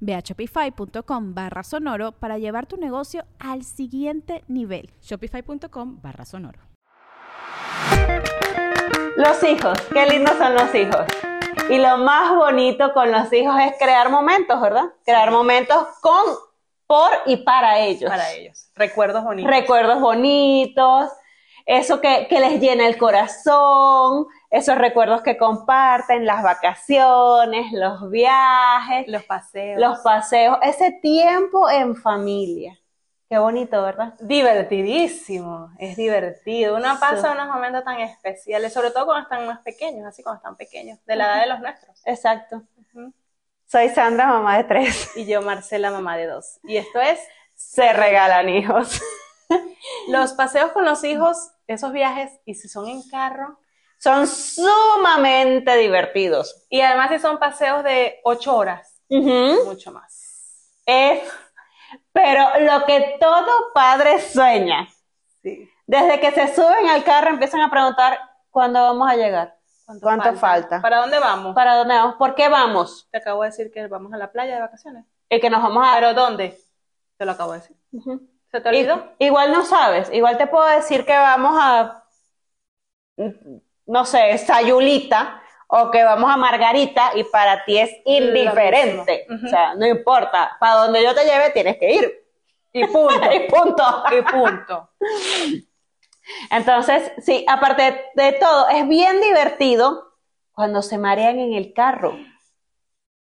Ve a shopify.com barra sonoro para llevar tu negocio al siguiente nivel. Shopify.com barra sonoro. Los hijos, qué lindos son los hijos. Y lo más bonito con los hijos es crear momentos, ¿verdad? Crear momentos con, por y para ellos. Para ellos. Recuerdos bonitos. Recuerdos bonitos, eso que, que les llena el corazón, esos recuerdos que comparten, las vacaciones, los viajes, los paseos. Los paseos, ese tiempo en familia. Qué bonito, ¿verdad? Divertidísimo, es divertido. Uno pasa unos momentos tan especiales, sobre todo cuando están más pequeños, así como están pequeños, de la edad de los nuestros. Exacto. Soy Sandra, mamá de tres. Y yo, Marcela, mamá de dos. Y esto es Se regalan hijos. los paseos con los hijos, esos viajes, y si son en carro, son sumamente divertidos. Y además si son paseos de ocho horas, mucho más. Es, pero lo que todo padre sueña. Desde que se suben al carro empiezan a preguntar, ¿cuándo vamos a llegar? ¿Cuánto, falta? ¿Para dónde vamos? ¿Para dónde vamos? ¿Por qué vamos? Te acabo de decir que vamos a la playa de vacaciones. Y que nos vamos a... ¿Pero dónde? Te lo acabo de decir. ¿Se te olvidó? igual no sabes. Igual te puedo decir que vamos a no sé, Sayulita o que vamos a Margarita y para ti es indiferente. O sea, no importa. Para donde yo te lleve tienes que ir. Y punto. y punto. y punto. Entonces, sí, aparte de todo, es bien divertido cuando se marean en el carro.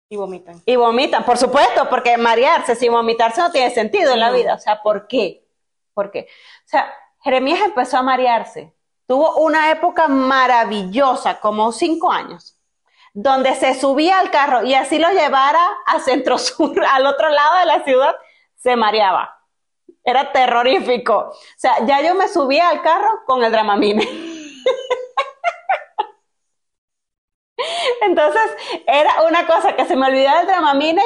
Y vomitan. Y vomitan, por supuesto, porque marearse sin vomitarse no tiene sentido en la vida. O sea, ¿por qué? ¿Por qué? O sea, Jeremías empezó a marearse tuvo una época maravillosa, como cinco años, donde se subía al carro y así lo llevara a Centro Sur, al otro lado de la ciudad, se mareaba. Era terrorífico. O sea, ya yo me subía al carro con el Dramamine. Entonces, era una cosa que se me olvidaba el Dramamine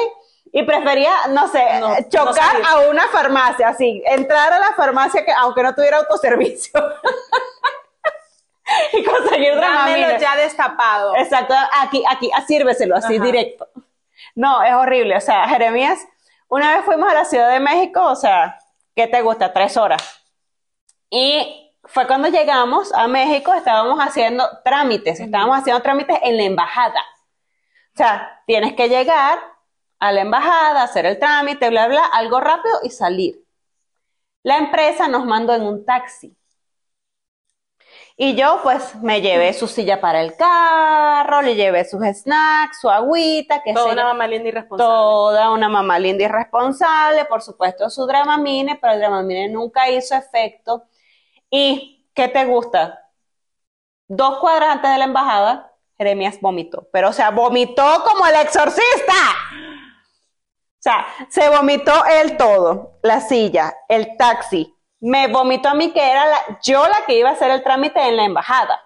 y prefería, no sé, chocar a una farmacia, así, entrar a la farmacia que aunque no tuviera autoservicio. y conseguir Dámelo ya destapado. Exacto, aquí, aquí, sírveselo así directo. No, es horrible. O sea, Jeremías, una vez fuimos a la Ciudad de México, o sea, ¿qué te gusta? Tres horas. Y fue cuando llegamos a México, estábamos haciendo trámites, estábamos haciendo trámites en la embajada. O sea, tienes que llegar a la embajada, hacer el trámite, bla, bla, algo rápido y salir. La empresa nos mandó en un taxi. Y yo pues me llevé su silla para el carro, le llevé sus snacks, su agüita, que Toda una mamá linda y responsable. Toda una mamá linda y responsable, por supuesto su Dramamine, pero el Dramamine nunca hizo efecto. ¿Y qué te gusta? Dos cuadrantes de la embajada, Jeremías vomitó, pero o sea, vomitó como el exorcista. O sea, se vomitó él todo, la silla, el taxi, me vomitó a mí que era la, yo la que iba a hacer el trámite en la embajada.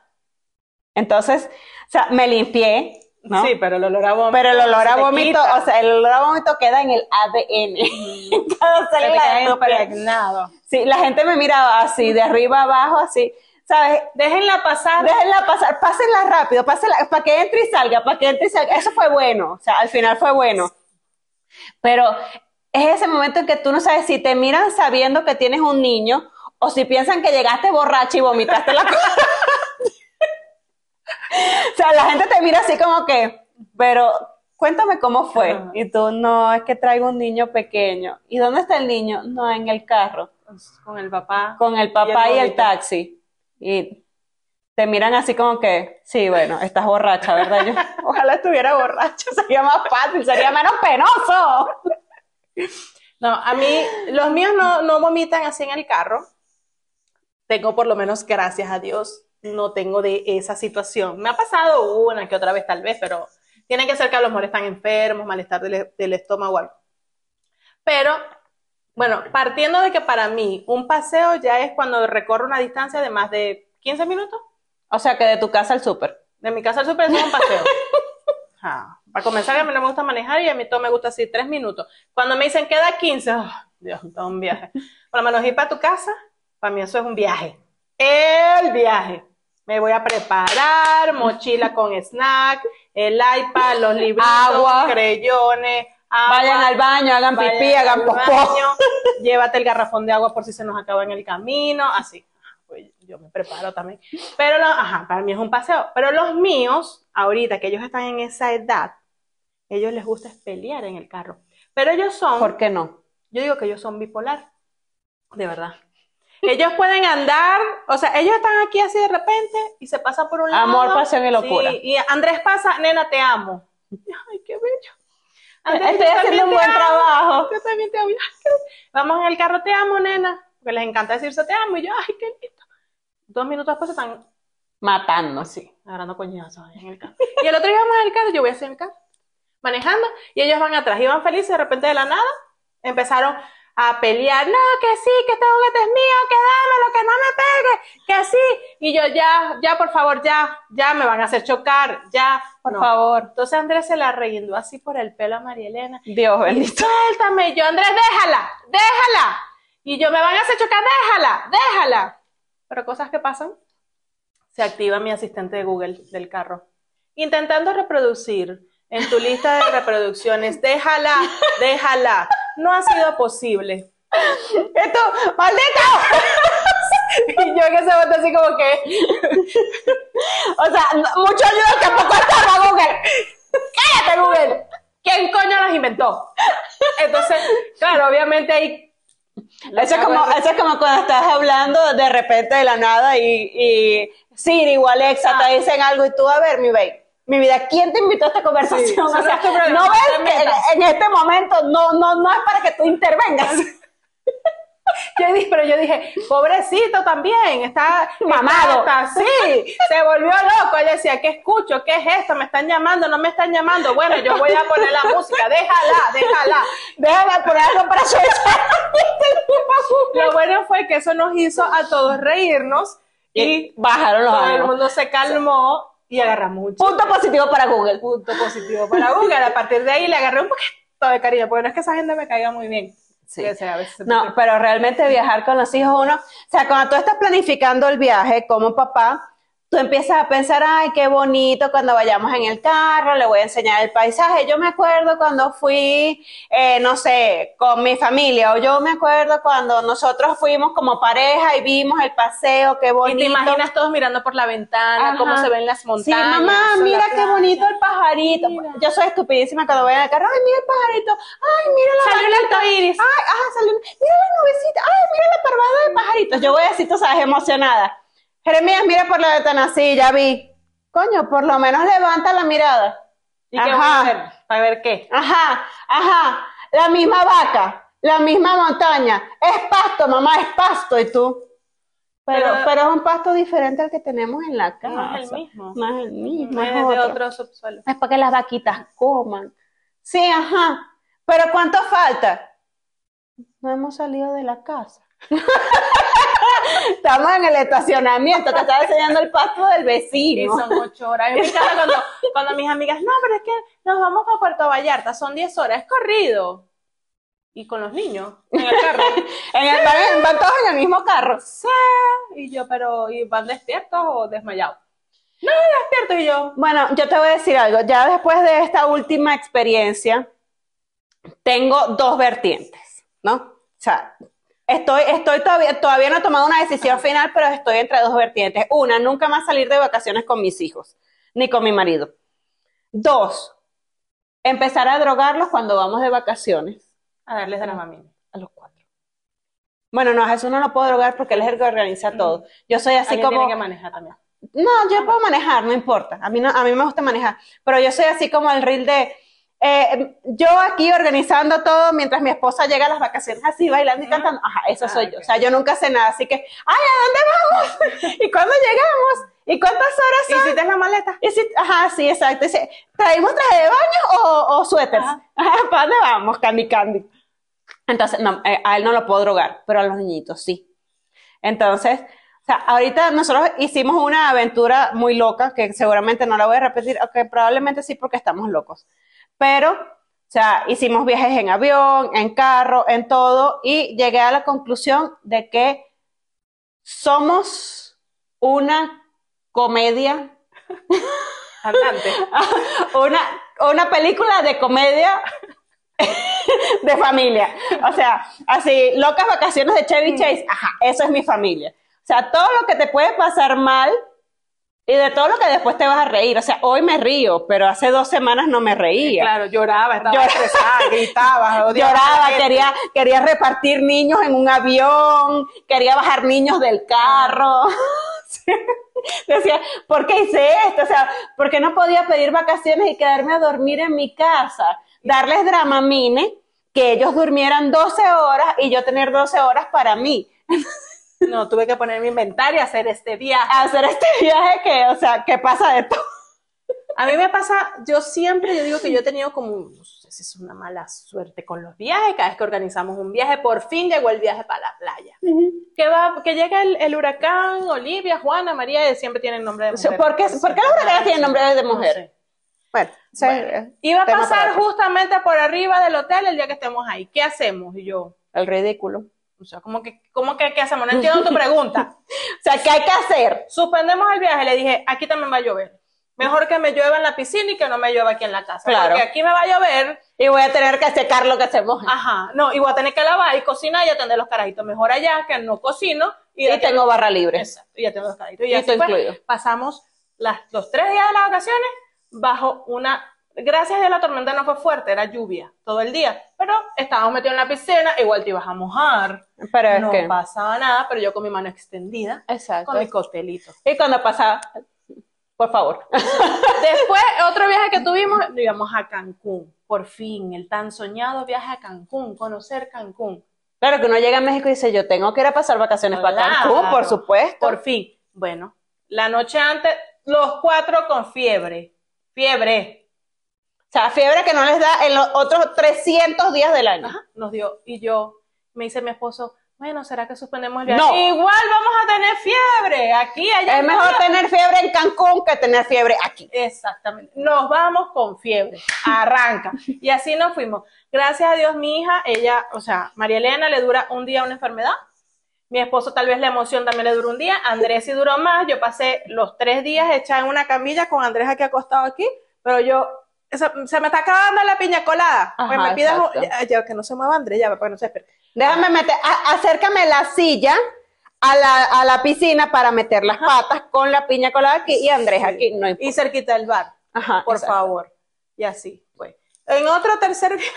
Entonces, o sea, me limpié, ¿no? Sí, pero el olor a vómito. Pero el olor a vómito, o sea, el olor a vómito queda en el ADN. Cada célula Sí, la gente me miraba así, de arriba abajo, así. ¿Sabes? Déjenla pasar. Déjenla pasar, pásenla rápido, pásenla, para que entre y salga, para que entre y salga. Eso fue bueno, o sea, al final fue bueno. Pero es ese momento en que tú no sabes si te miran sabiendo que tienes un niño o si piensan que llegaste borracha y vomitaste la cosa. o sea, la gente te mira así como que, pero cuéntame cómo fue. Y tú, no, es que traigo un niño pequeño. ¿Y dónde está el niño? No, en el carro. Con el papá. Con el papá y el, taxi. Y te miran así como que, sí, bueno, estás borracha, ¿verdad? Yo, ojalá estuviera borracha, sería más fácil, sería menos penoso. No, a mí, los míos no, no vomitan así en el carro. Tengo por lo menos, gracias a Dios, no tengo de esa situación. Me ha pasado una que otra vez tal vez, pero tiene que ser que a lo mejor están enfermos, malestar del, del estómago o algo. Pero, bueno, partiendo de que para mí un paseo ya es cuando recorro una distancia de más de 15 minutos. O sea, que de tu casa al súper. De mi casa al súper es un paseo. Ah, Para comenzar, a mí no me gusta manejar y a mí todo me gusta así, tres minutos. Cuando me dicen queda 15, oh, Dios, todo un viaje. Por lo menos ir para tu casa, para mí eso es un viaje. El viaje. Me voy a preparar, mochila con snack, el iPad, los libritos, Agua. creyones, agua. Vayan al baño, hagan pipí, hagan popó. baño, Llévate el garrafón de agua por si se nos acaba en el camino, así. Yo me preparo también. Pero, lo- ajá, para mí es un paseo. Pero los míos, ahorita que ellos están en esa edad, ellos les gusta pelear en el carro. Pero ellos son, ¿Por qué no? yo digo que ellos son bipolar. De verdad. Ellos pueden andar, o sea, ellos están aquí así de repente y se pasan por un lado. Amor, pasión y locura. Sí, y Andrés pasa, nena, te amo. Ay, qué bello. Andrés, Estoy haciendo un buen amo. trabajo. Yo también te amo. Vamos en el carro, te amo, nena. Porque les encanta decirse te amo. Y yo, ay, qué lindo. Dos minutos después se están Matando. así, agarrando coñazos en el carro. Y el otro día vamos en el carro, yo voy así en el carro, manejando, y ellos van atrás, iban felices, de repente de la nada, empezaron a pelear, no, que sí, que este juguete es mío, que dámelo, que no me pegue, que sí, y yo ya, ya, por favor, ya, ya, me van a hacer chocar, ya, Por no. favor. Entonces Andrés se la reguindó así por el pelo a María Elena, Dios bendito. suéltame, yo, Andrés, déjala, déjala, y yo, me van a hacer chocar, déjala, déjala, pero cosas que pasan, se activa mi asistente de Google del carro. Intentando reproducir en tu lista de reproducciones, déjala, déjala. No ha sido posible. ¡Esto! ¡Maldito! Y yo en ese momento así como que, O sea, mucho ayuda tampoco estaba Google. cállate Google. ¿Quién coño las inventó? Entonces, claro, obviamente ahí... Eso es, como, eso es como cuando estás hablando de repente de la nada y, y Siri o Alexa Ah. te dicen algo y tú, a ver, mi baby, mi vida, ¿quién te invitó a esta conversación? Sí, o sea, no ves que en, en este momento no, no, no es para que tú intervengas. Yo dije, pero yo dije, pobrecito también, está Mamado. está- sí, se volvió loco. Ella decía, ¿qué escucho? ¿Qué es esto? ¿Me están llamando? ¿No me están llamando? Bueno, yo voy a poner la música, déjala, déjala. Déjame poner algo para soltar. Lo bueno fue que eso nos hizo a todos reírnos y y bajaron los todo el mundo se calmó y agarramos mucho. Punto positivo para Google. punto positivo para Google. A partir de ahí le agarré un poquito de cariño, porque no es que esa gente me caiga muy bien. Sí. Sea, a veces No, te- pero realmente viajar con los hijos uno, o sea, cuando tú estás planificando el viaje como papá, tú empiezas a pensar, ay, qué bonito cuando vayamos en el carro, le voy a enseñar el paisaje. Yo me acuerdo cuando fui, eh, no sé, con mi familia, o yo me acuerdo cuando nosotros fuimos como pareja y vimos el paseo, qué Y bonito. te imaginas todos mirando por la ventana, Ajá. cómo se ven las Sí, montañas. mamá, la mira qué bonito el pajarito. Mira. Yo soy estupidísima cuando voy en el carro. Ay, mira el pajarito. Ay, mira la Salió el vaquita. arco iris. Ay, ajá, salió. Mira la nubecita. Ay, mira la parvada de pajaritos. Yo voy así, tú sabes, emocionada. Jeremías, mira por la ventana. Sí, ya vi. Coño, por lo menos levanta la mirada. ¿Y qué voy a Ajá. hacer? ¿Para ver qué? Ajá, ajá. La misma vaca, la misma montaña. Es pasto, mamá, es pasto. ¿Y tú? Pero, Pero- pero, es un pasto diferente al que tenemos en la casa. No es el mismo. No es el mismo. No es es de otro. otro subsuelo. Es para que las vaquitas coman. Sí, ajá. Pero ¿cuánto falta? No hemos salido de la casa. Estamos en el estacionamiento, te estaba enseñando el pasto del Y vecino. son ocho horas. Me encanta cuando, cuando mis amigas, no, pero es que nos vamos para Puerto Vallarta, son diez horas, es corrido. Y con los niños, en el carro. En el- van, van todos en el mismo carro. Sí. Y yo, pero, ¿y van despiertos o desmayados? No, despiertos. Y yo, Bueno, yo te voy a decir algo. Ya después de esta última experiencia, tengo dos vertientes, ¿no? O sea, estoy, estoy todavía, todavía no he tomado una decisión final, pero estoy entre dos vertientes. Una, nunca más salir de vacaciones con mis hijos, ni con mi marido. Dos, empezar a drogarlos cuando vamos de vacaciones a darles de la mamina. a los cuatro. Bueno, no, a Jesús no lo puedo drogar porque él es el que organiza todo. Yo soy así Alguien como... tiene que manejar también. No, yo puedo manejar, no importa. A mí, no, a mí me gusta manejar. Pero yo soy así como el reel de. Eh, yo aquí organizando todo mientras mi esposa llega a las vacaciones así bailando y cantando. Ajá, eso Ah, soy yo. ok. O sea, yo nunca sé nada. Así que, ¡ay, ¿a dónde vamos? ¿Y cuándo llegamos? ¿Y cuántas horas son? ¿Hiciste la maleta? Y si- ajá, sí, exacto. Dice, ¿traímos traje de baño o, o suéteres? Ajá. Ajá, ¿Para dónde vamos? Candy Candy. Entonces, no, eh, a él no lo puedo drogar, pero a los niñitos sí. Entonces, o sea, ahorita nosotros hicimos una aventura muy loca, que seguramente no la voy a repetir, aunque probablemente sí porque estamos locos. Pero, o sea, hicimos viajes en avión, en carro, en todo, y llegué a la conclusión de que somos una comedia Andante. una, una película de comedia de familia. O sea, así, locas vacaciones de Chevy Chase, ajá, eso es mi familia. O sea, todo lo que te puede pasar mal y de todo lo que después te vas a reír. O sea, hoy me río, pero hace dos semanas no me reía. Claro, lloraba, estaba Lloraba. estresada, gritaba, odiaba Lloraba, quería, quería repartir niños en un avión, quería bajar niños del carro. Decía, ¿por qué hice esto? O sea, ¿por qué no podía pedir vacaciones y quedarme a dormir en mi casa? Darles dramamine, que ellos durmieran 12 horas y yo tener 12 horas para mí. No, tuve que poner mi inventario y hacer este viaje. Hacer este viaje que, o sea, que pasa de todo. A mí me pasa, yo siempre, yo digo que yo he tenido como, no sé si es una mala suerte con los viajes, cada vez que organizamos un viaje, por fin llegó el viaje para la playa. Que va, que llega el, el huracán, Olivia, Juana, María, siempre tienen nombre de mujer. ¿Por qué, ¿por qué los huracanes tienen nombre de No mujer? sé. Bueno, sea, Bueno, Iba a pasar justamente por arriba del hotel el día que estemos ahí. ¿Qué hacemos? Y yo, el ridículo. O sea, ¿cómo que, cómo que qué hacemos? No entiendo tu pregunta. O sea, ¿qué hay que hacer? Suspendemos el viaje. Le dije, aquí también va a llover. Mejor que me llueva en la piscina y que no me llueva aquí en la casa. Claro. Porque aquí me va a llover. Y voy a tener que secar lo que se moja. Ajá. No, y voy a tener que lavar y cocinar y atender los carajitos. Mejor allá que no cocino. Y, y tengo barra libre. Exacto. Y ya tengo los carajitos. Y, Y así incluido. Pasamos las, los tres días de las vacaciones bajo una. Gracias a la tormenta no fue fuerte, era lluvia todo el día. Pero estábamos metidos en la piscina, igual te ibas a mojar. Pero es no que. pasaba nada, pero yo con mi mano extendida, Exacto. con mi coctelito. Y cuando pasa, por favor. Después, otro viaje que tuvimos, íbamos a Cancún. Por fin, el tan soñado viaje a Cancún, conocer Cancún. Claro que uno llega a México y dice, yo tengo que ir a pasar vacaciones para Claro. Cancún, por supuesto. Por fin. Bueno, la noche antes, los cuatro con fiebre. Fiebre. O sea, fiebre que no les da en los otros 300 días del año. Ajá, nos dio. Y yo, me dice mi esposo, bueno, ¿será que suspendemos el viaje? No. Igual vamos a tener fiebre. Aquí, allá. Es mejor allá. tener fiebre en Cancún que tener fiebre aquí. Exactamente. Nos vamos con fiebre. Arranca. Y así nos fuimos. Gracias a Dios, mi hija, ella, o sea, María Elena le dura un día una enfermedad. Mi esposo tal vez la emoción también le duró un día. Andrés sí duró más. Yo pasé los tres días echada en una camilla con Andrés aquí acostado aquí, pero yo se me está acabando la piña colada. Ajá, Pues me pidas ya, ya, que no se mueva Andrés, ya, para no se espere. Déjame meter, a- acércame la silla a la, a la piscina para meter las patas con la piña colada aquí y Andrés aquí. No importa. Y cerquita del bar. Ajá, por exacto. favor. Y así fue. En otro tercer viaje,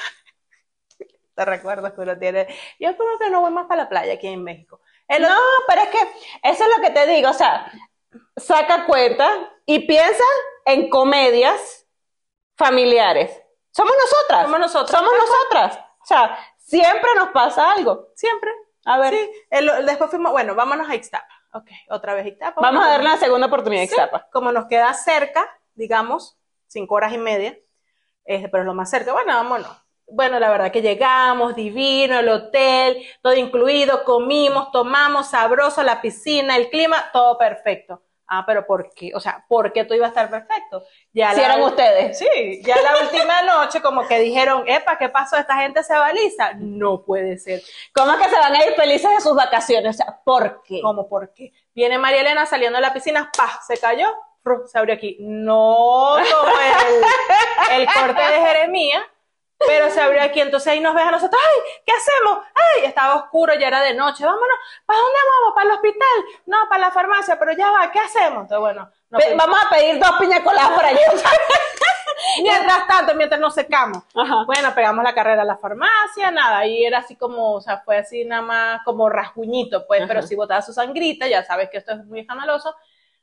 te recuerdo que uno tiene, yo creo que no voy más para la playa aquí en México. El No, otro- pero es que eso es lo que te digo, o sea, saca cuenta y piensa en comedias familiares. Somos nosotras. Somos nosotras. Somos nosotras. O sea, siempre nos pasa algo. siempre. A ver, Sí. El- después fuimos, bueno, vámonos a Ixtapa. Ok, otra vez Ixtapa. vamos a darle una segunda oportunidad a sí, Ixtapa. Como nos queda cerca, digamos, cinco horas y media, este, pero es lo más cerca, bueno, vámonos. Bueno, la verdad que llegamos, divino, el hotel, todo incluido, comimos, tomamos, sabroso, la piscina, el clima, todo perfecto. Ah, pero ¿por qué? O sea, ¿por qué todo iba a estar perfecto? Ya Si la- eran ustedes. Sí, ya la última noche como que dijeron, epa, ¿qué pasó? ¿Esta gente se baliza? No puede ser. ¿Cómo es que se van a ir felices de sus vacaciones? O sea, ¿por qué? ¿Cómo por qué? Viene María Elena saliendo de la piscina, ¡pah! Se cayó, se abrió aquí. No como el, el corte de Jeremías, pero se abrió aquí. Entonces ahí nos ves a nosotros, ¡ay! ¿Qué hacemos? ¡ay! Estaba oscuro, ya era de noche. Vámonos, ¿para dónde vamos? ¿Para el hospital? No, para la farmacia, pero ya va, ¿qué hacemos? Entonces, bueno, nos Pe-. Vamos a pedir dos piña coladas por allí. mientras tanto, mientras nos secamos. Ajá. Bueno, pegamos la carrera a la farmacia, nada, y era así como, o sea, fue así nada más como rasguñito, pues, Ajá. pero si botaba su sangrita, ya sabes que esto es muy escandaloso.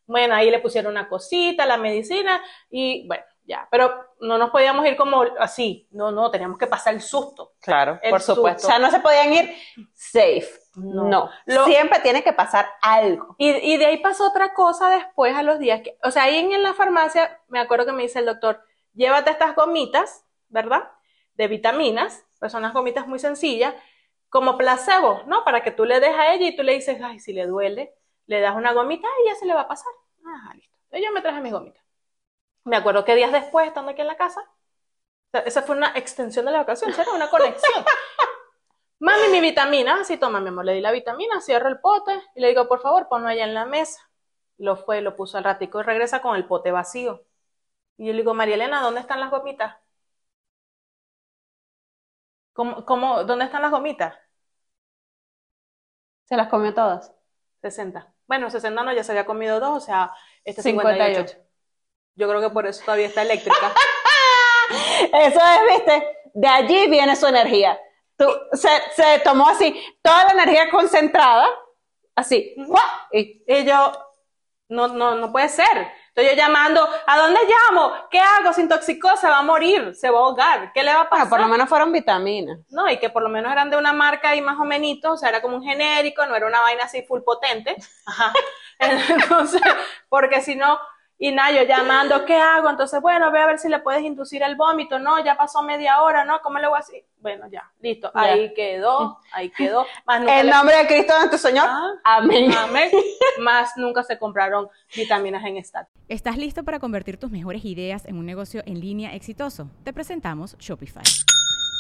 Bueno, ahí le pusieron una cosita, la medicina y bueno, ya. Pero no nos podíamos ir como así. No, no, teníamos que pasar el susto. Claro, El por supuesto. susto. O sea, no se podían ir safe. No. No. Lo- Siempre tiene que pasar algo. Y, y de ahí pasó otra cosa después a los días. Que, o sea, ahí en, en la farmacia me acuerdo que me dice el doctor, llévate estas gomitas, ¿verdad? De vitaminas, pues son unas gomitas muy sencillas, como placebo, ¿no? Para que tú le des a ella y tú le dices, ay, si le duele, le das una gomita y ya se le va a pasar. Ajá, listo. Entonces yo me traje mis gomitas. Me acuerdo que días después, estando aquí en la casa, o sea, esa fue una extensión de la vacación, era una conexión. Mami, mi vitamina, así toma, mi amor, le di la vitamina, cierro el pote y le digo, por favor, ponlo allá en la mesa. Lo fue, lo puso al ratico y regresa con el pote vacío. Y yo le digo, María Elena, ¿dónde están las gomitas? ¿Cómo, cómo, dónde están las gomitas? Se las comió todas. 60. Bueno, 60 no, ya se había comido dos, o sea, este 58. 58. Yo creo que por eso todavía está eléctrica. Eso es, viste, de allí viene su energía. Tú, se, se tomó así, toda la energía concentrada, así, y Y yo, no, no, no puede ser. Estoy yo llamando, ¿a dónde llamo? ¿Qué hago? Se intoxicó, se va a morir, se va a ahogar. ¿Qué le va a pasar? bueno, por lo menos fueron vitaminas. No, y que por lo menos eran de una marca ahí más o menos, o sea, era como un genérico, no era una vaina así full potente. Ajá. Entonces, porque si no, y nada, yo llamando, ¿qué hago? Entonces, bueno, ve a ver si le puedes inducir el vómito. No, ya pasó media hora, ¿no? ¿Cómo le voy a decir? Bueno, ya, listo. Ya. Ahí quedó, ahí quedó. Más nunca le- nombre de Cristo nuestro Señor. Ah. Amén. Amén. Más nunca se compraron vitaminas en Stat. ¿Estás listo para convertir tus mejores ideas en un negocio en línea exitoso? Te presentamos Shopify.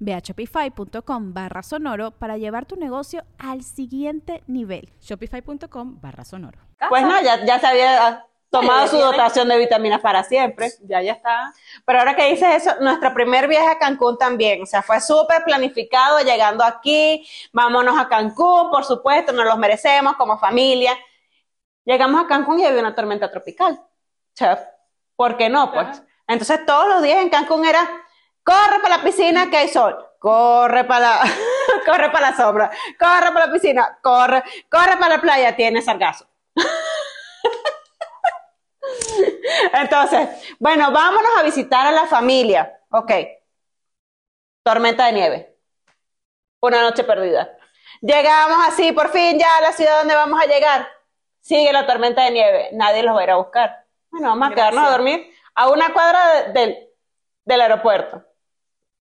Ve a shopify.com barra sonoro para llevar tu negocio al siguiente nivel. Shopify.com barra sonoro. Pues no, ya, ya se había tomado su dotación de vitaminas para siempre. Ya, ya está. Pero ahora que dices eso, nuestro primer viaje a Cancún también, o sea, fue súper planificado, llegando aquí, vámonos a Cancún, por supuesto, nos los merecemos como familia. Llegamos a Cancún y había una tormenta tropical. O sea, ¿por qué no? Pues. Entonces todos los días en Cancún era, corre para la piscina que hay sol, corre para la, corre para la sombra, corre para la piscina, corre, corre para la playa, tiene sargazo. Entonces, bueno, vámonos a visitar a la familia. Ok. Tormenta de nieve. Una noche perdida. Llegamos así, por fin ya a la ciudad donde vamos a llegar. Sigue la tormenta de nieve. Nadie los va a ir a buscar. Bueno, vamos a Gracias. quedarnos a dormir a una cuadra de- del, del aeropuerto.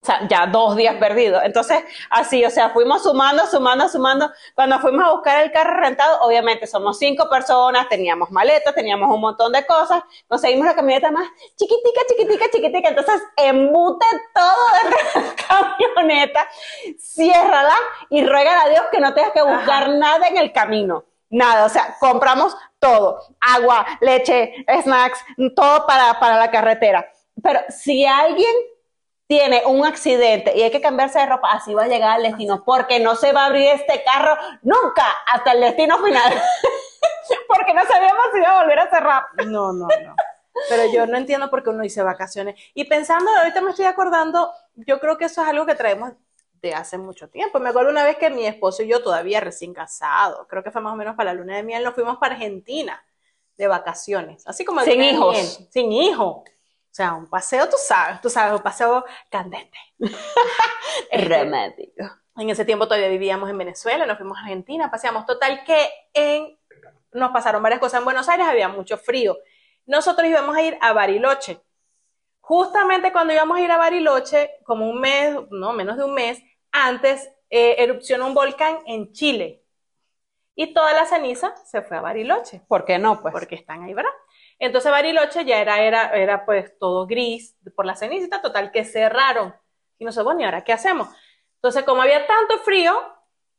O sea, ya dos días perdidos. Entonces, así, o sea, fuimos sumando, sumando, sumando. Cuando fuimos a buscar el carro rentado, obviamente somos cinco personas, teníamos maletas, teníamos un montón de cosas. Conseguimos la camioneta más chiquitica, chiquitica, chiquitica. Entonces, embute todo dentro de la camioneta, ciérrala y ruega a Dios que no tengas que buscar nada en el camino. Nada, o sea, compramos todo, agua, leche, snacks, todo para, para la carretera. Pero si alguien tiene un accidente y hay que cambiarse de ropa, así va a llegar al destino, porque no se va a abrir este carro nunca hasta el destino final. porque no sabíamos si iba a volver a cerrar. No, no, no. Pero yo no entiendo por qué uno dice vacaciones. Y pensando, ahorita me estoy acordando, yo creo que eso es algo que traemos de hace mucho tiempo. Me acuerdo una vez que mi esposo y yo, todavía recién casados, creo que fue más o menos para la luna de miel, nos fuimos para Argentina de vacaciones. Así como Sin hijos. miel, Sin hijos. O sea, un paseo, tú sabes, tú sabes, un paseo candente. Este, Romántico. en ese tiempo todavía vivíamos en Venezuela, nos fuimos a Argentina, paseamos. Total que en, nos pasaron varias cosas. En Buenos Aires había mucho frío. Nosotros íbamos a ir a Bariloche. Justamente cuando íbamos a ir a Bariloche, como un mes, no, menos de un mes, antes, eh, erupcionó un volcán en Chile. Y toda la ceniza se fue a Bariloche, ¿Por qué no? Pues porque están ahí, ¿verdad? Entonces Bariloche ya era, era, era pues todo gris por la cenicita, total que cerraron. Y no sé, bueno, ¿y ahora qué hacemos? Entonces, como había tanto frío,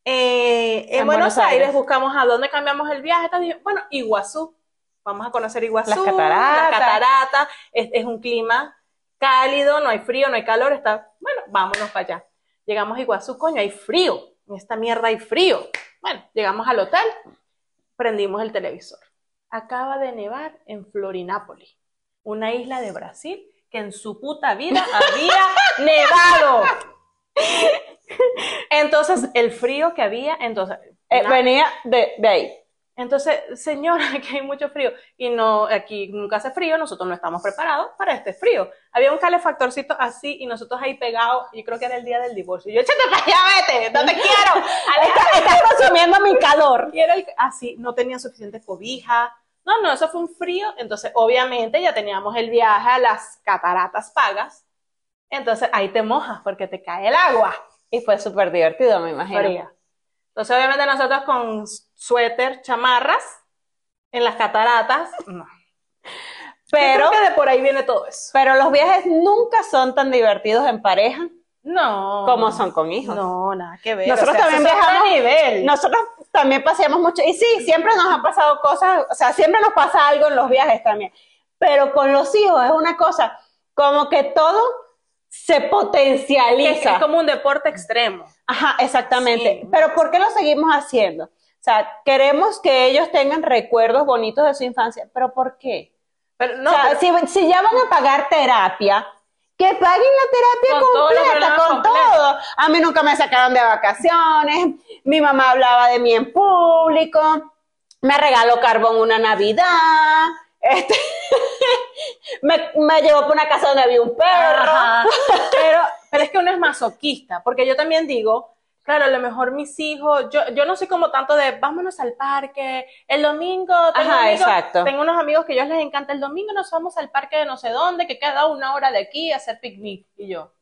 eh, en, En Buenos, Buenos Aires, Aires. buscamos a dónde cambiamos el viaje. Entonces, bueno, Iguazú. Vamos a conocer Iguazú. Las cataratas. las cataratas. Es, es un clima cálido, no hay frío, no hay calor. Está, bueno, vámonos para allá. Llegamos a Iguazú, coño, hay frío. En esta mierda hay frío. Bueno, llegamos al hotel, prendimos el televisor. Acaba de nevar en Florinápolis, una isla de Brasil que en su puta vida había nevado. Entonces, el frío que había, entonces, eh, venía de, de ahí. entonces, señora, aquí hay mucho frío y no, aquí nunca hace frío, nosotros no estamos preparados para este frío. Había un calefactorcito así y nosotros ahí pegados, yo creo que era el día del divorcio. Y yo, échate para allá, vete, no te quiero. Estás, estás consumiendo mi calor. Y era el- así, no tenía suficiente cobija. No, no, eso fue un frío. Entonces, obviamente, ya teníamos el viaje a las cataratas pagas. Entonces, ahí te mojas porque te cae el agua Y fue súper divertido, me imagino. fría. Entonces, obviamente, nosotros con suéter, chamarras, en las cataratas, no. Pero, Yo creo que de por ahí viene todo eso. pero los viajes nunca son tan divertidos en pareja No. como son con hijos. No, nada que ver. Nosotros O sea, también viajamos. nivel. Nosotros también paseamos mucho. Y sí, siempre nos han pasado cosas, o sea, siempre nos pasa algo en los viajes también. Pero con los hijos es una cosa, como que todo se potencializa. es, es como un deporte extremo. Ajá, exactamente. Sí. Pero ¿por qué lo seguimos haciendo? O sea, queremos que ellos tengan recuerdos bonitos de su infancia. ¿Pero por qué? Pero no, o sea, pero- si, si ya van a pagar terapia, que paguen la terapia Con completa, con todo. A mí nunca me sacaron de vacaciones, mi mamá hablaba de mí en público, me regaló carbón una Navidad, este, me, me llevó por una casa donde había un perro. Ajá. Pero, pero es que uno es masoquista, porque yo también digo, claro, a lo mejor mis hijos, yo, yo no soy como tanto de vámonos al parque, el domingo, tengo, Ajá, amigos- exacto. tengo unos amigos que a ellos les encanta, el domingo nos vamos al parque de no sé dónde, que queda una hora de aquí a hacer picnic, y yo.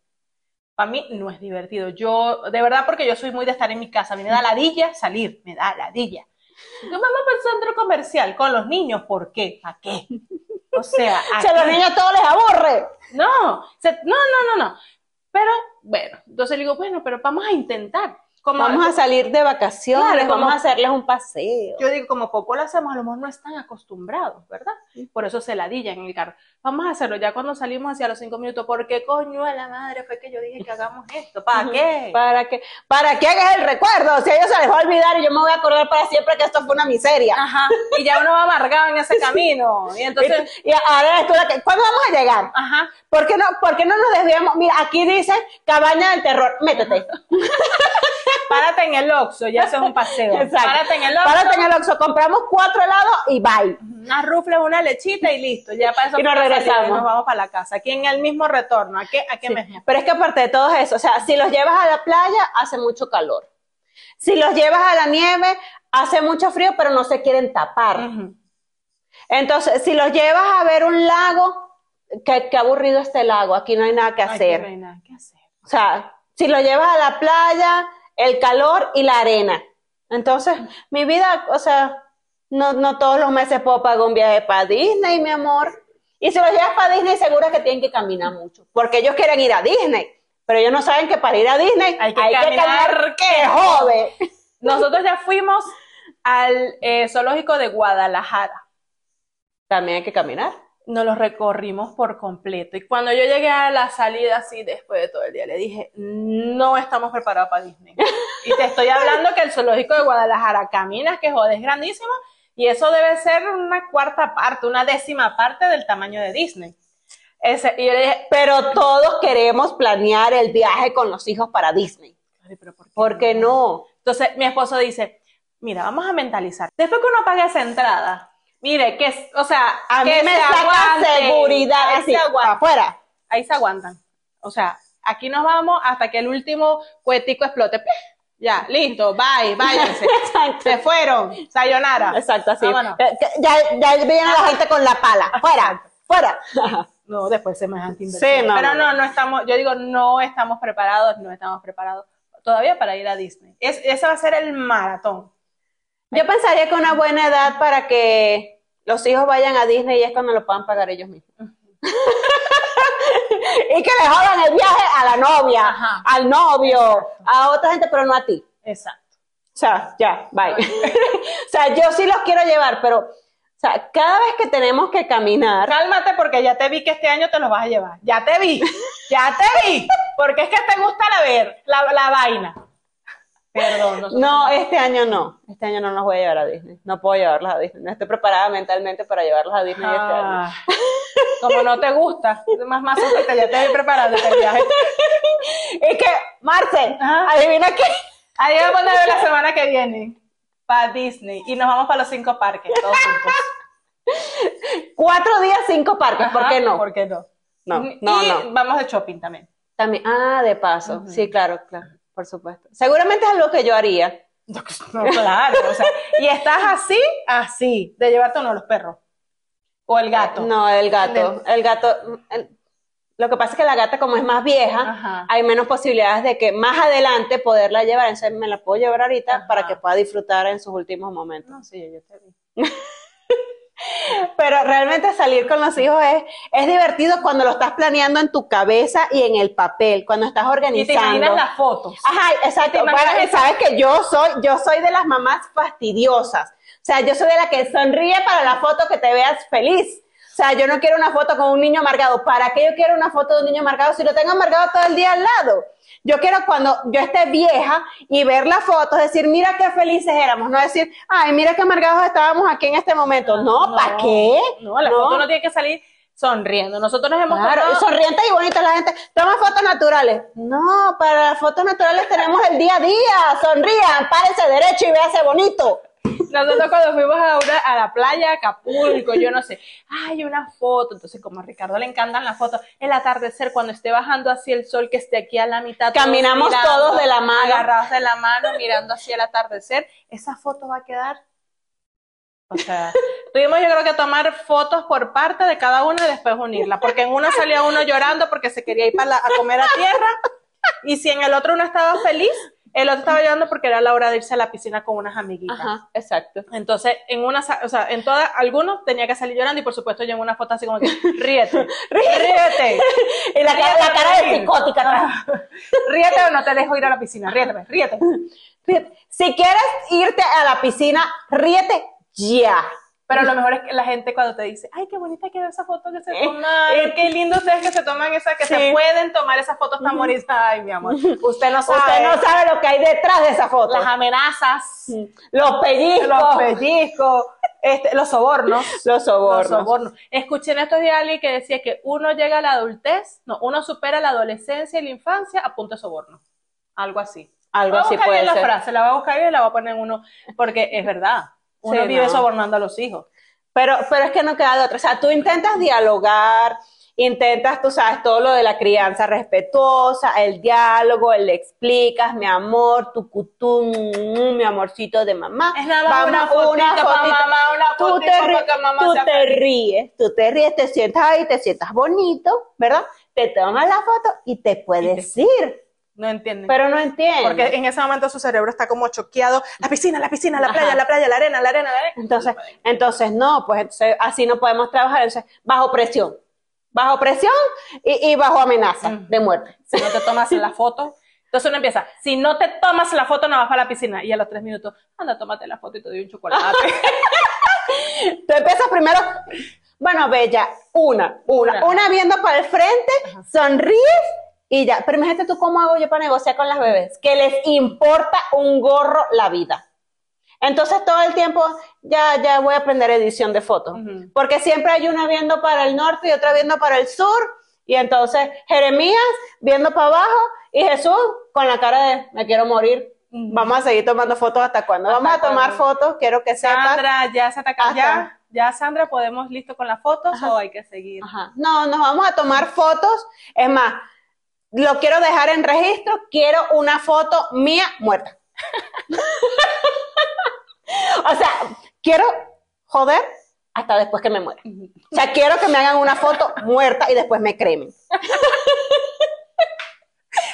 Para mí no es divertido. Yo, de verdad, porque yo soy muy de estar en mi casa. A mí me da ladilla salir, me da ladilla. Yo vamos para el centro comercial con los niños, ¿por qué? ¿Para qué? O sea, Si a los niños todo les aburre. no, se- no, no, no, no. Pero bueno, entonces le digo, bueno, pero vamos a intentar. Como, Vamos a salir de vacaciones, Claro, como- vamos a hacerles un paseo. Yo digo, como poco lo hacemos, a lo mejor no están acostumbrados, ¿verdad? Por eso se ladillan en el carro. Vamos a hacerlo ya cuando salimos hacia los cinco minutos. ¿Por qué coño a la madre fue que yo dije que hagamos esto? ¿Para qué? ¿Para qué? ¿Para qué hagas el recuerdo? Si ellos se les va a olvidar y yo me voy a acordar para siempre que esto fue una miseria. Ajá. Y ya uno va amargado en ese camino. Y entonces, Y, y ahora tú la que, ¿cuándo vamos a llegar? ajá. ¿Por qué no, por qué no nos desviamos? Mira, aquí dice cabaña del terror. Métete. Párate en el Oxxo, ya eso es un paseo. Exacto. Párate en el Oxxo. Párate en el Oxxo, compramos cuatro helados y bye. unas rufles, una lechita y listo. Ya para eso Y nos regresamos. y nos vamos para la casa. Aquí en el mismo retorno. ¿A qué, a qué Sí. mismo? Pero es que aparte de todo eso, o sea, si los llevas a la playa, hace mucho calor. Si los llevas a la nieve, hace mucho frío, pero no se quieren tapar. Entonces, si los llevas a ver un lago, qué, qué aburrido este lago, aquí no hay nada que hacer. no hay nada que hacer. O sea, si lo llevas a la playa, el calor y la arena. Entonces, mi vida, o sea, no, no todos los meses puedo pagar un viaje para Disney, mi amor. Y si los llevas para Disney, seguro que tienen que caminar mucho, porque ellos quieren ir a Disney, pero ellos no saben que para ir a Disney Hay que caminar, que jode. Nosotros ya fuimos al eh, zoológico de Guadalajara. También hay que caminar. Nos lo recorrimos por completo. Y cuando yo llegué a la salida, así después de todo el día, le dije, no estamos preparados para Disney. Y te estoy hablando que el zoológico de Guadalajara caminas, que joder, es grandísimo. Y eso debe ser una cuarta parte, una décima parte del tamaño de Disney. Ese, y yo le dije, Pero todos queremos planear el viaje con los hijos para Disney. "Ay, pero ¿por qué ¿Por qué no? Entonces mi esposo dice, mira, vamos a mentalizar. Después que uno pague esa entrada, mire, que, es- o sea, A mí me se saca seguridad ahí así, se aguantan, afuera. ahí se aguantan. O sea, aquí nos vamos hasta que el último cuetico explote. Ya, listo, bye, váyanse. Exacto. se fueron, sayonara. Exacto, así. Vámonos. Eh, Ya, ya viene la gente con la pala. Fuera, fuera. No, después semejante inversión. Sí, no, Pero no, no, no estamos, yo digo, no estamos preparados, no estamos preparados todavía para ir a Disney. Es, ese va a ser el maratón. Yo pensaría que una buena edad para que los hijos vayan a Disney es cuando lo puedan pagar ellos mismos. y que le jodan el viaje a la novia, Ajá. al novio, a otra gente, pero no a ti. Exacto. O sea, ya, bye. o sea, yo sí los quiero llevar, pero, o sea, cada vez que tenemos que caminar, Cálmate porque ya te vi que este año te los vas a llevar. Ya te vi, ya te vi. Porque es que te gusta la ver, la, la vaina. Perdón. nosotros- no, este año no. Este año no los voy a llevar a Disney. No puedo llevarlos a Disney. No estoy preparada mentalmente para llevarlos a Disney este año. Ah, como no te gusta, más más que ya te vi preparando el viaje. Es que, Marce, Ajá. adivina qué. Ahí vamos a la semana que viene para Disney y nos vamos para los cinco parques, todos juntos. Cuatro días, cinco parques. ¿Por qué no? ¿Por qué no? No, no, y no. vamos de shopping también. También, ah, de paso. Sí, claro, claro, por supuesto. Seguramente es algo que yo haría. No, claro, o sea, y estás así, así, de llevarte uno de los perros. O el gato. No, el gato. El gato. el- lo que pasa es que la gata, como es más vieja, Ajá. hay menos posibilidades de que más adelante poderla llevar. Entonces me la puedo llevar ahorita Ajá. para que pueda disfrutar en sus últimos momentos. No, sí, yo te vi. Pero realmente salir con los hijos es, es divertido cuando lo estás planeando en tu cabeza y en el papel, cuando estás Y te organizando. imaginas las fotos. Ajá, exacto. ¿Te imaginas Bueno, eso? sabes que yo soy, yo soy de las mamás fastidiosas. O sea, yo soy de la que sonríe para la foto que te veas feliz. O sea, yo no quiero una foto con un niño amargado. ¿Para qué yo quiero una foto de un niño amargado si lo tengo amargado todo el día al lado? Yo quiero cuando yo esté vieja y ver la foto, decir, mira qué felices éramos, no decir, ay, mira qué amargados estábamos aquí en este momento. No, ¿para qué? No, la foto no tiene que salir sonriendo. Nosotros nos hemos Claro, tomado- sonriente y bonita la gente. Toma fotos naturales. No, para las fotos naturales tenemos el día a día. Sonrían, párense derecho y véase bonito. Nosotros cuando fuimos a, una- a la playa, Acapulco, yo no sé, hay una foto, entonces como a Ricardo le encantan las fotos, el atardecer, cuando esté bajando hacia el sol, que esté aquí a la mitad. todos Caminamos todos de la mano. Agarrados de la mano, mirando hacia el atardecer, esa foto va a quedar... O sea, tuvimos yo creo que tomar fotos por parte de cada uno y después unirla, porque en uno salía uno llorando porque se quería ir para la- a comer a tierra, y si en el otro uno estaba feliz, el otro estaba llorando porque era la hora de irse a la piscina con unas amiguitas. Ajá, exacto. Entonces, en una, o sea, en todas, algunos tenía que salir llorando y por supuesto yo en una foto así como que, ríete, ríete, Y la cara, la cara de psicótica. ríete o no te dejo ir a la piscina, ríete, ríete. Ríete. Si quieres irte a la piscina, ríete ya. Pero lo mejor es que la gente cuando te dice, ay, qué bonita quedó esa foto que se Eh, tomaron, eh, qué lindo ustedes que se toman esa, que Sí. se pueden tomar esas fotos tan bonitas. Ay, mi amor, usted no sabe. Usted no sabe lo que hay detrás de esa foto. Las amenazas, Los pellizcos. los pellizcos, este, los sobornos. Los sobornos. Los sobornos. Escuché en estos días alguien que decía que uno llega a la adultez, no, uno supera la adolescencia y la infancia a punto de soborno. Algo así. Algo Voy así buscar puede bien la ser. frase, la voy a buscar bien y la voy a poner en uno, porque es verdad. Uno Sí, vive no. sobornando a los hijos. Pero, pero es que no queda de otra. O sea, tú intentas dialogar, intentas, tú sabes, todo lo de la crianza respetuosa, el diálogo, el le explicas, mi amor, tu cutum, mi amorcito de mamá. Es nada más una fotito pa' mamá, una Tú te, mamá tú te ríes, tú te ríes, te sientas ahí, te sientas bonito, ¿verdad? Te tomas la foto y te puedes ir. No entienden. Pero no entiendes. porque en ese momento su cerebro está como choqueado. La piscina, la piscina, la playa, la playa, la arena, la arena, la arena. Entonces, entonces no, pues entonces, así no podemos trabajar. Entonces, bajo presión. Bajo presión y, y bajo amenaza Ujú. de muerte. si no te tomas la foto. Entonces uno empieza, si no te tomas la foto, no vas para la piscina. Y a los tres minutos, anda, tómate la foto y te doy un chocolate. Tú empiezas primero, bueno, bella, una, una, Una. una viendo para el frente, sonríes y ya. Pero imagínate tú cómo hago yo para negociar con las bebés, que les importa un gorro la vida. Entonces todo el tiempo ya, ya voy a aprender edición de fotos, porque siempre hay una viendo para el norte y otra viendo para el sur, y entonces Jeremías viendo para abajo y Jesús con la cara de me quiero morir. Vamos a seguir tomando fotos hasta cuándo. ¿Hasta Vamos a tomar fotos, quiero que sepas. Sandra, ya se ataca. Ya, ya, Sandra, ¿podemos listo con las fotos Ajá. o hay que seguir? Ajá. No, nos vamos a tomar fotos. Es más, lo quiero dejar en registro. Quiero una foto mía muerta. o sea, quiero joder hasta después que me muera. O sea, quiero que me hagan una foto muerta y después me cremen.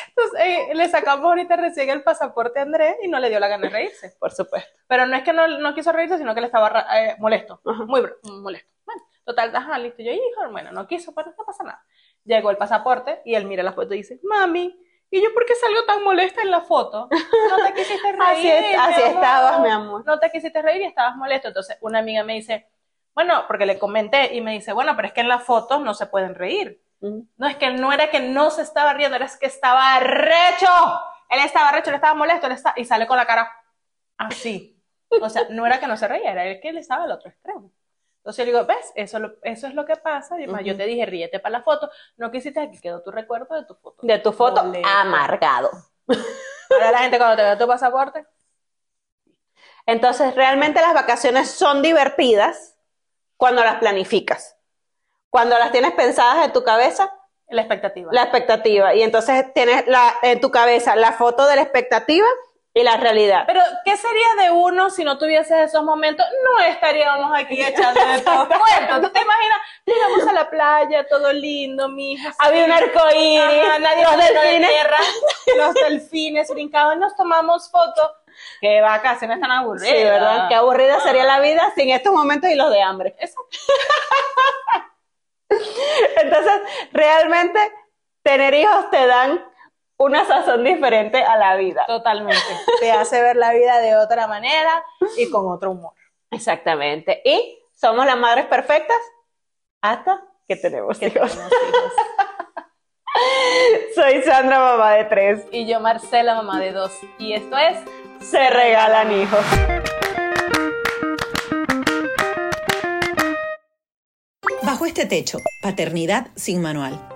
Entonces, en que le sacamos ahorita recién el pasaporte a Andrés y no le dio la gana de reírse. Por supuesto. Pero no es que no, no quiso reírse, sino que le estaba eh, molesto. Ajá. Muy molesto. Bueno, total, ajá, listo. Yo, hijo, bueno, no quiso, pero no pasa nada. Llegó el pasaporte y él mira la foto y dice, mami, ¿y yo por qué salgo tan molesta en la foto? No te quisiste reír. Así es- mi así amor. estabas, mi amor. No te quisiste reír y estabas molesto. Entonces, una amiga me dice, bueno, porque le comenté y me dice, bueno, pero es que en las fotos no se pueden reír. No es que no era que no se estaba riendo, era que estaba recho. Él estaba recho, él estaba molesto, él está- y sale con la cara así. O sea, no era que no se reía, era el que él estaba al otro extremo. Entonces yo digo, ¿ves? Eso, lo- eso es lo que pasa. Y más, Yo te dije, ríete para la foto. No quisiste, aquí quedó tu recuerdo de tu foto. De tu foto amargado. Ahora la gente cuando te ve tu pasaporte, Entonces, realmente las vacaciones son divertidas cuando las planificas. Cuando las tienes pensadas en tu cabeza, la expectativa. la expectativa. Y entonces tienes la, en tu cabeza la foto de la expectativa y la realidad. Pero, ¿qué sería de uno si no tuvieses esos momentos? No estaríamos aquí echando de todos cuentos. ¿Tú te imaginas? Llegamos a la playa, todo lindo, mija. Había un arco iris, Ajá, nadie los tiró de delfines. tierra, los delfines brincaban, nos tomamos fotos. Qué vacaciones tan aburridas. Sí, ¿verdad? Qué aburrida sería la vida sin estos momentos y los de hambre. Exacto. Entonces, realmente, tener hijos te dan una sazón diferente a la vida. Totalmente. Te hace ver la vida de otra manera y con otro humor. Exactamente. Y somos las madres perfectas hasta que tenemos Que hijos. tenemos hijos. Soy Sandra, mamá de tres. Y yo, Marcela, mamá de dos. Y esto es Se regalan hijos. Bajo este techo, Paternidad sin Manual.